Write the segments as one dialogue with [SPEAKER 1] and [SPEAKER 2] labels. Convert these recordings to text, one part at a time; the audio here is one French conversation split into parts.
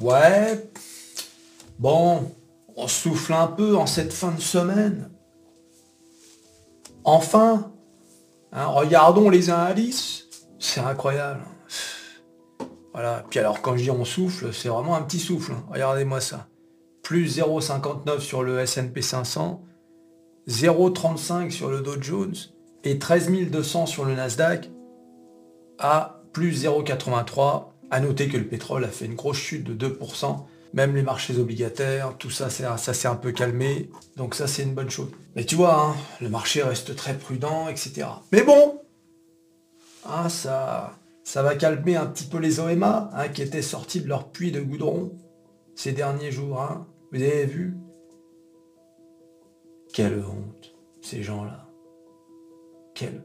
[SPEAKER 1] Ouais. Bon, on souffle un peu en cette fin de semaine. Enfin, hein, regardons les indices. C'est incroyable. Voilà. Puis alors quand je dis on souffle, c'est vraiment un petit souffle. hein. Regardez-moi ça. Plus 0,59 sur le S&P 500, 0,35 sur le Dow Jones et 13 200 sur le Nasdaq à plus 0,83. À noter que le pétrole a fait une grosse chute de 2%. Même les marchés obligataires, tout ça, ça s'est un peu calmé. Donc ça, c'est une bonne chose. Mais tu vois, hein, le marché reste très prudent, etc. Mais bon, hein, ça, va calmer un petit peu les OMA, hein, qui étaient sortis de leur puits de goudron ces derniers jours. Vous avez vu? Quelle honte, ces gens-là. Quelle...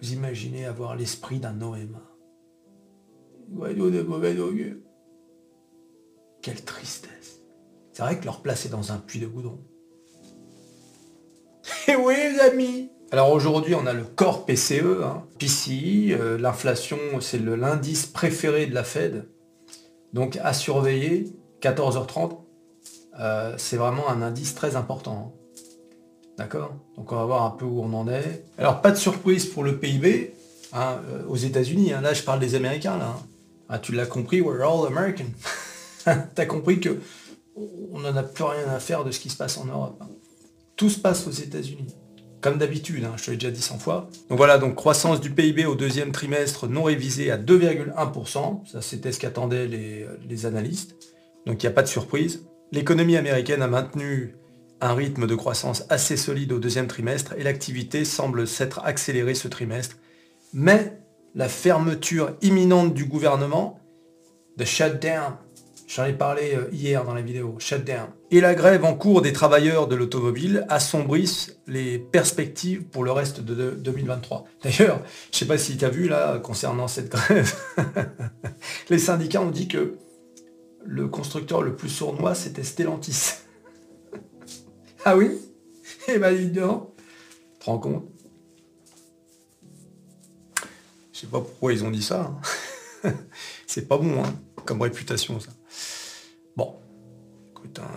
[SPEAKER 1] Vous imaginez avoir l'esprit d'un OMA. De mauvais augure. Quelle tristesse. C'est vrai que leur place est dans un puits de goudron. Eh oui, les amis Alors aujourd'hui, on a le corps PCE, hein, PCI. euh, L'inflation, c'est l'indice préféré de la Fed. Donc à surveiller, 14h30, euh, c'est vraiment un indice très important. hein. D'accord? Donc on va voir un peu où on en est. Alors pas de surprise pour le PIB hein, euh, aux États-Unis. Là, je parle des Américains. Là. Ah, tu l'as compris, we're all American. T'as compris que on n'en a plus rien à faire de ce qui se passe en Europe. Tout se passe aux États-Unis. Comme d'habitude, hein, je te l'ai déjà dit 100 fois. Donc voilà, donc croissance du PIB au deuxième trimestre non révisée à 2,1%. Ça, c'était ce qu'attendaient les, les analystes. Donc il n'y a pas de surprise. L'économie américaine a maintenu un rythme de croissance assez solide au deuxième trimestre et l'activité semble s'être accélérée ce trimestre. Mais la fermeture imminente du gouvernement, the shutdown, j'en ai parlé euh, hier dans la vidéo, shutdown, et la grève en cours des travailleurs de l'automobile assombrissent les perspectives pour le reste de de 2023. D'ailleurs, je sais pas si tu as vu là, concernant cette grève, les syndicats ont dit que le constructeur le plus sournois, c'était Stellantis. ah oui? Eh ben dis donc. Te rends compte sais pas pourquoi ils ont dit ça. hein. C'est pas bon, hein, comme réputation, ça. Bon, écoute, hein,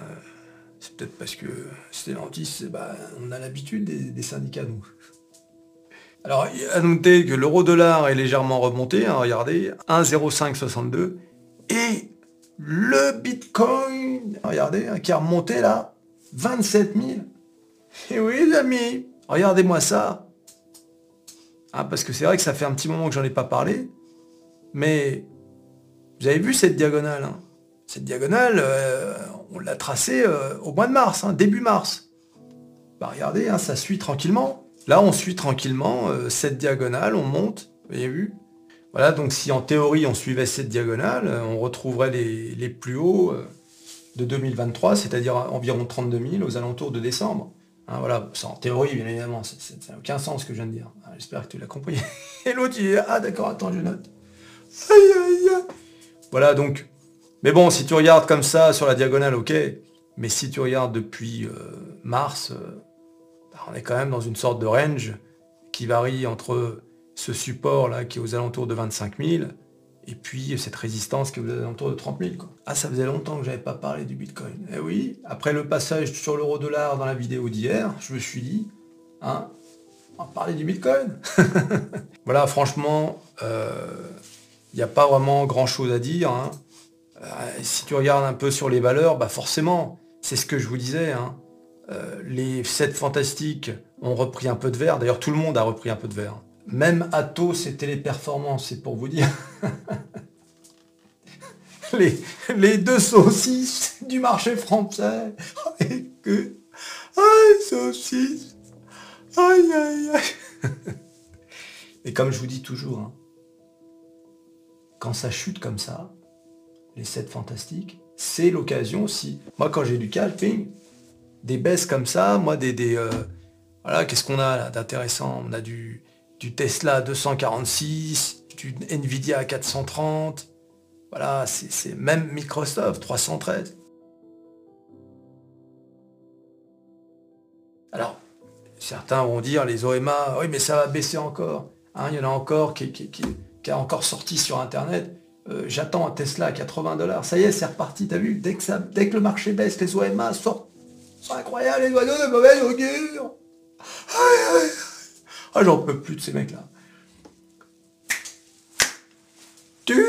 [SPEAKER 1] c'est peut-être parce que Stellantis, ben, on a l'habitude des, des syndicats, nous. Alors, à noter que l'euro-dollar est légèrement remonté, regardez, 1,0562, et le Bitcoin, regardez, qui a remonté là, 27 000. Et oui, les amis, regardez-moi ça. Ah, parce que c'est vrai que ça fait un petit moment que j'en ai pas parlé, mais vous avez vu cette diagonale hein? Cette diagonale, euh, on l'a tracée euh, au mois de mars, hein, début mars. Bah regardez, hein, ça suit tranquillement. Là, on suit tranquillement euh, cette diagonale, on monte, vous avez vu? Voilà, donc si en théorie on suivait cette diagonale, on retrouverait les, plus hauts de 2023, c'est-à-dire environ 32 000 aux alentours de décembre. Voilà, c'est en théorie, bien évidemment, ça ça- ça n'a aucun sens ce que je viens de dire. J'espère que tu l'as compris. Et l'autre, il dit, ah d'accord, attends, je note. Voilà, donc. Mais bon, si tu regardes comme ça sur la diagonale, ok. Mais si tu regardes depuis euh, mars, euh, bah, on est quand même dans une sorte de range qui varie entre ce support là qui est aux alentours de 25 000 et puis cette résistance qui est aux alentours de 30 000. Quoi. Ah, ça faisait longtemps que j'avais pas parlé du Bitcoin. Eh oui, après le passage sur l'euro-dollar dans la vidéo d'hier, je me suis dit, hein, on va parler du Bitcoin. voilà, franchement, il n'y a pas vraiment grand chose à dire. hein. Euh, si tu regardes un peu sur les valeurs, bah forcément, c'est ce que je vous disais. hein. Euh, les 7 fantastiques ont repris un peu de verre. D'ailleurs, tout le monde a repris un peu de verre. Même Atos et Téléperformance, c'est pour vous dire. les, les deux saucisses du marché français. Et que... Aïe, saucisses. Aïe. Et comme je vous dis toujours, hein, quand ça chute comme ça, les 7 fantastiques, c'est l'occasion aussi. Moi, quand j'ai du calping, des baisses comme ça, moi, des... des euh, voilà, qu'est-ce qu'on a là d'intéressant? On a du, du Tesla à 246, du Nvidia à 430, voilà, c'est même Microsoft 313. Alors, certains vont dire, les OMA, oui, mais ça va baisser encore. Hein, il y en a encore qui, qui, qui- a encore sorti sur Internet. Euh, j'attends un Tesla à 80 dollars. Ça y est, c'est reparti, t'as vu? Dès que, ça, dès que le marché baisse, les OMA sortent. C'est incroyable, les oiseaux de mauvaise augure. Ah, j'en peux plus de ces mecs-là. Tu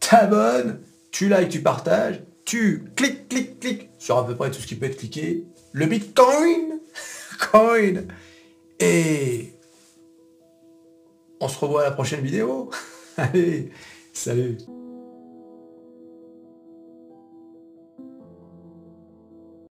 [SPEAKER 1] t'abonnes, tu likes, tu partages, tu cliques, cliques, cliques sur à peu près tout ce qui peut être cliqué. Le Bitcoin, Et on se revoit à la prochaine vidéo. Allez, salut